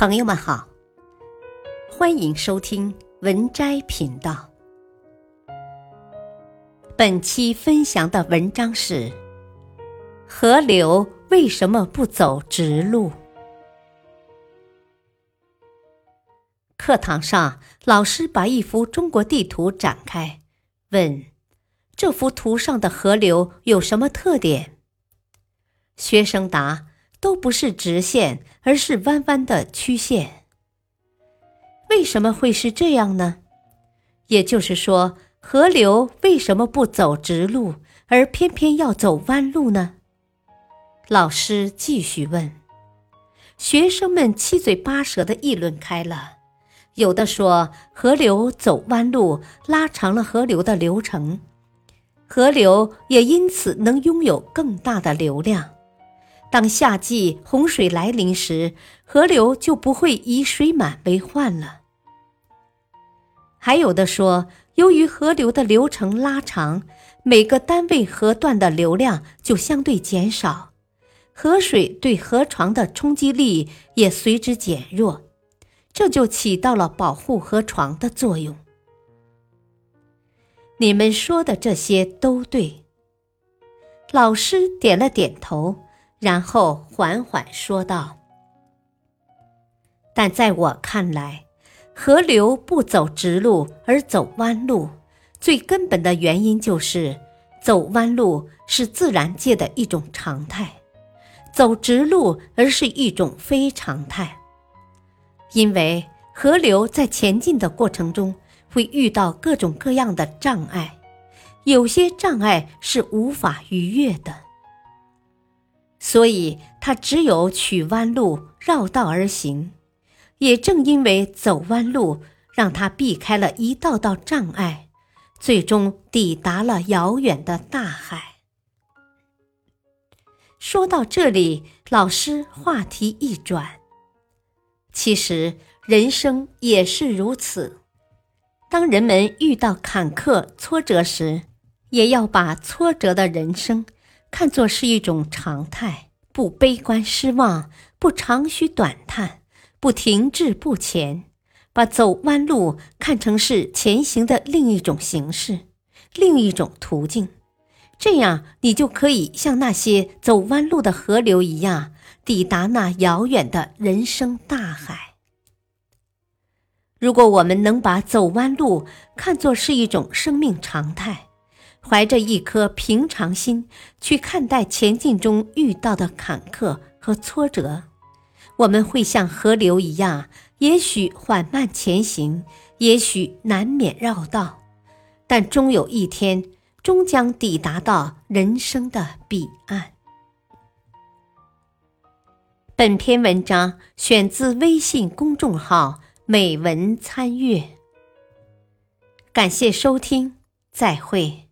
朋友们好，欢迎收听文摘频道。本期分享的文章是：河流为什么不走直路？课堂上，老师把一幅中国地图展开，问：“这幅图上的河流有什么特点？”学生答：“都不是直线，而是弯弯的曲线。”为什么会是这样呢？也就是说，河流为什么不走直路，而偏偏要走弯路呢？老师继续问，学生们七嘴八舌的议论开了。有的说，河流走弯路拉长了河流的流程，河流也因此能拥有更大的流量。当夏季洪水来临时，河流就不会以水满为患了。还有的说，由于河流的流程拉长，每个单位河段的流量就相对减少，河水对河床的冲击力也随之减弱。这就起到了保护河床的作用。你们说的这些都对。老师点了点头，然后缓缓说道：“但在我看来，河流不走直路而走弯路，最根本的原因就是走弯路是自然界的一种常态，走直路而是一种非常态。”因为河流在前进的过程中会遇到各种各样的障碍，有些障碍是无法逾越的，所以他只有取弯路绕道而行。也正因为走弯路，让他避开了一道道障碍，最终抵达了遥远的大海。说到这里，老师话题一转。其实人生也是如此，当人们遇到坎坷挫折时，也要把挫折的人生看作是一种常态，不悲观失望，不长吁短叹，不停滞不前，把走弯路看成是前行的另一种形式，另一种途径。这样，你就可以像那些走弯路的河流一样。抵达那遥远的人生大海。如果我们能把走弯路看作是一种生命常态，怀着一颗平常心去看待前进中遇到的坎坷和挫折，我们会像河流一样，也许缓慢前行，也许难免绕道，但终有一天，终将抵达到人生的彼岸。本篇文章选自微信公众号“美文参阅”，感谢收听，再会。